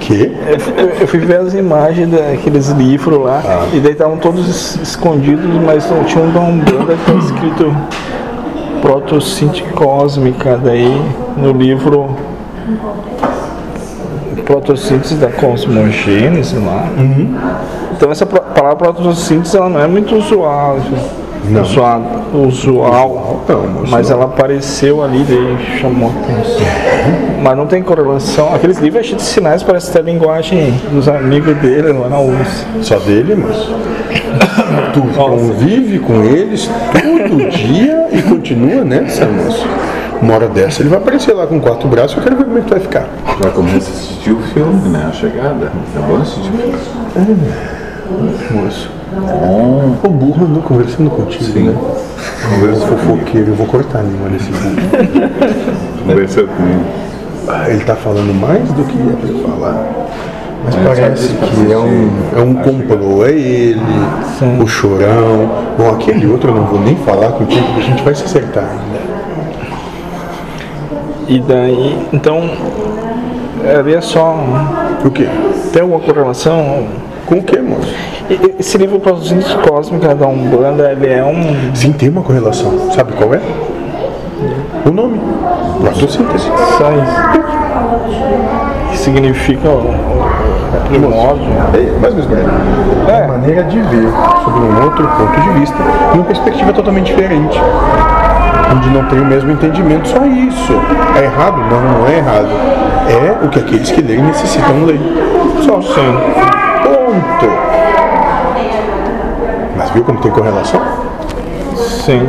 Que? Eu, eu fui ver as imagens daqueles livros lá, e daí estavam todos es- escondidos, mas não tinha um da Umbanda que estava escrito Protocinte Cósmica, daí no livro Protossíntese da Cosmogênese lá. Então essa palavra protossíntese ela não é muito usual, Não. usual, usual Não, mas mas não. ela apareceu ali e chamou a atenção. Mas não tem correlação. Aqueles livros é cheio de sinais, parece ter a linguagem dos amigos dele lá na URSS. Só dele, mas. Tu convive com eles todo dia e continua nessa, moço. Uma hora dessa ele vai aparecer lá com quatro braços eu quero ver como é que tu vai ficar. Já começa a assistir o filme, né? A chegada. É bom assistir o filme. Moço. O burro andou conversando contigo, né? Conversa fofoqueiro, eu vou cortar a língua desse burro. Conversando comigo. Ah, Ele tá falando mais do que é pra falar. Mas parece que é um, é um complô, é ele, o chorão. Bom, aquele outro eu não vou nem falar contigo, porque a gente vai se acertar ainda. E daí, então, ali é só. O quê? Tem alguma correlação? Com o quê, moço? Esse livro Protossíntese Cósmica da Umbanda, ele é um. Sim, tem uma correlação. Sabe qual é? O nome. Protossíntese. Só isso. Que significa primórdio. É, mais ou menos. É uma maneira de ver sobre um outro ponto de vista, uma perspectiva totalmente diferente. Onde não tem o mesmo entendimento, só isso. É errado? Não, não é errado. É o que aqueles que leem necessitam ler. Só. Sim. Ponto. Mas viu como tem correlação? Sim.